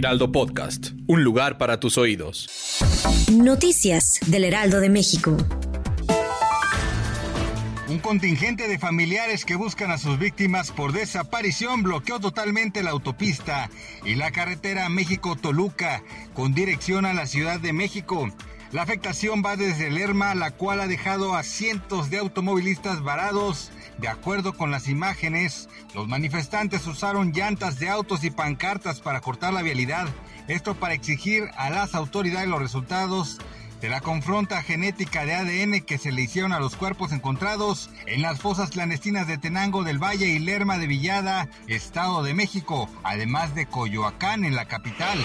Heraldo Podcast, un lugar para tus oídos. Noticias del Heraldo de México. Un contingente de familiares que buscan a sus víctimas por desaparición bloqueó totalmente la autopista y la carretera México-Toluca con dirección a la Ciudad de México. La afectación va desde Lerma, la cual ha dejado a cientos de automovilistas varados. De acuerdo con las imágenes, los manifestantes usaron llantas de autos y pancartas para cortar la vialidad. Esto para exigir a las autoridades los resultados de la confronta genética de ADN que se le hicieron a los cuerpos encontrados en las fosas clandestinas de Tenango del Valle y Lerma de Villada, Estado de México, además de Coyoacán en la capital.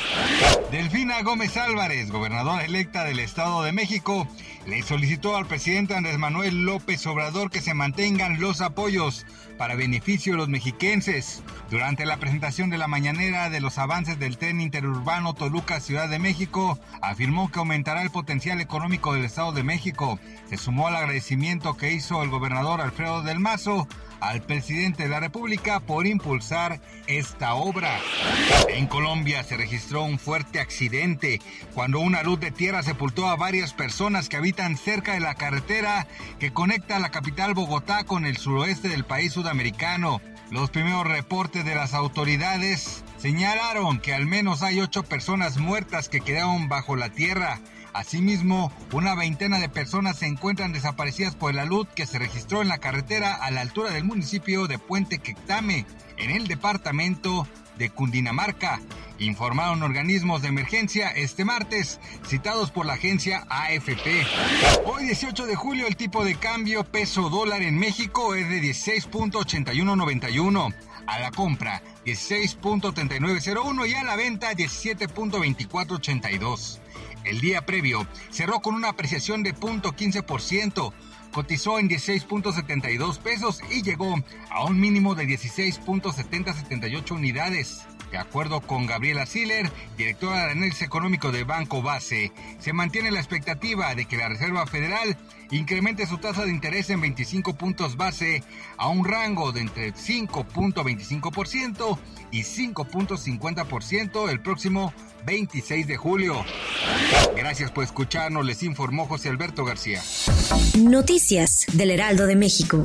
Delfina Gómez Álvarez, gobernadora electa del Estado de México, le solicitó al presidente Andrés Manuel López Obrador que se mantengan los apoyos para beneficio de los mexiquenses. Durante la presentación de la mañanera de los avances del tren interurbano Toluca Ciudad de México, afirmó que aumentará el potencial económico del Estado de México. Se sumó al agradecimiento que hizo el gobernador Alfredo del Mazo al presidente de la República por impulsar esta obra. En Colombia se registró un fuerte accidente cuando una luz de tierra sepultó a varias personas que habitan cerca de la carretera que conecta la capital Bogotá con el suroeste del país sudamericano. Los primeros reportes de las autoridades señalaron que al menos hay ocho personas muertas que quedaron bajo la tierra. Asimismo, una veintena de personas se encuentran desaparecidas por la luz que se registró en la carretera a la altura del municipio de Puente Quectame, en el departamento de Cundinamarca, informaron organismos de emergencia este martes, citados por la agencia AFP. Hoy 18 de julio el tipo de cambio peso dólar en México es de 16.8191. A la compra 16.3901 y a la venta 17.2482. El día previo cerró con una apreciación de 0.15%, cotizó en 16.72 pesos y llegó a un mínimo de 16.7078 unidades. De acuerdo con Gabriela Siller, directora de análisis económico de Banco Base, se mantiene la expectativa de que la Reserva Federal incremente su tasa de interés en 25 puntos base a un rango de entre 5.25% y 5.50% el próximo 26 de julio. Gracias por escucharnos, les informó José Alberto García. Noticias del Heraldo de México.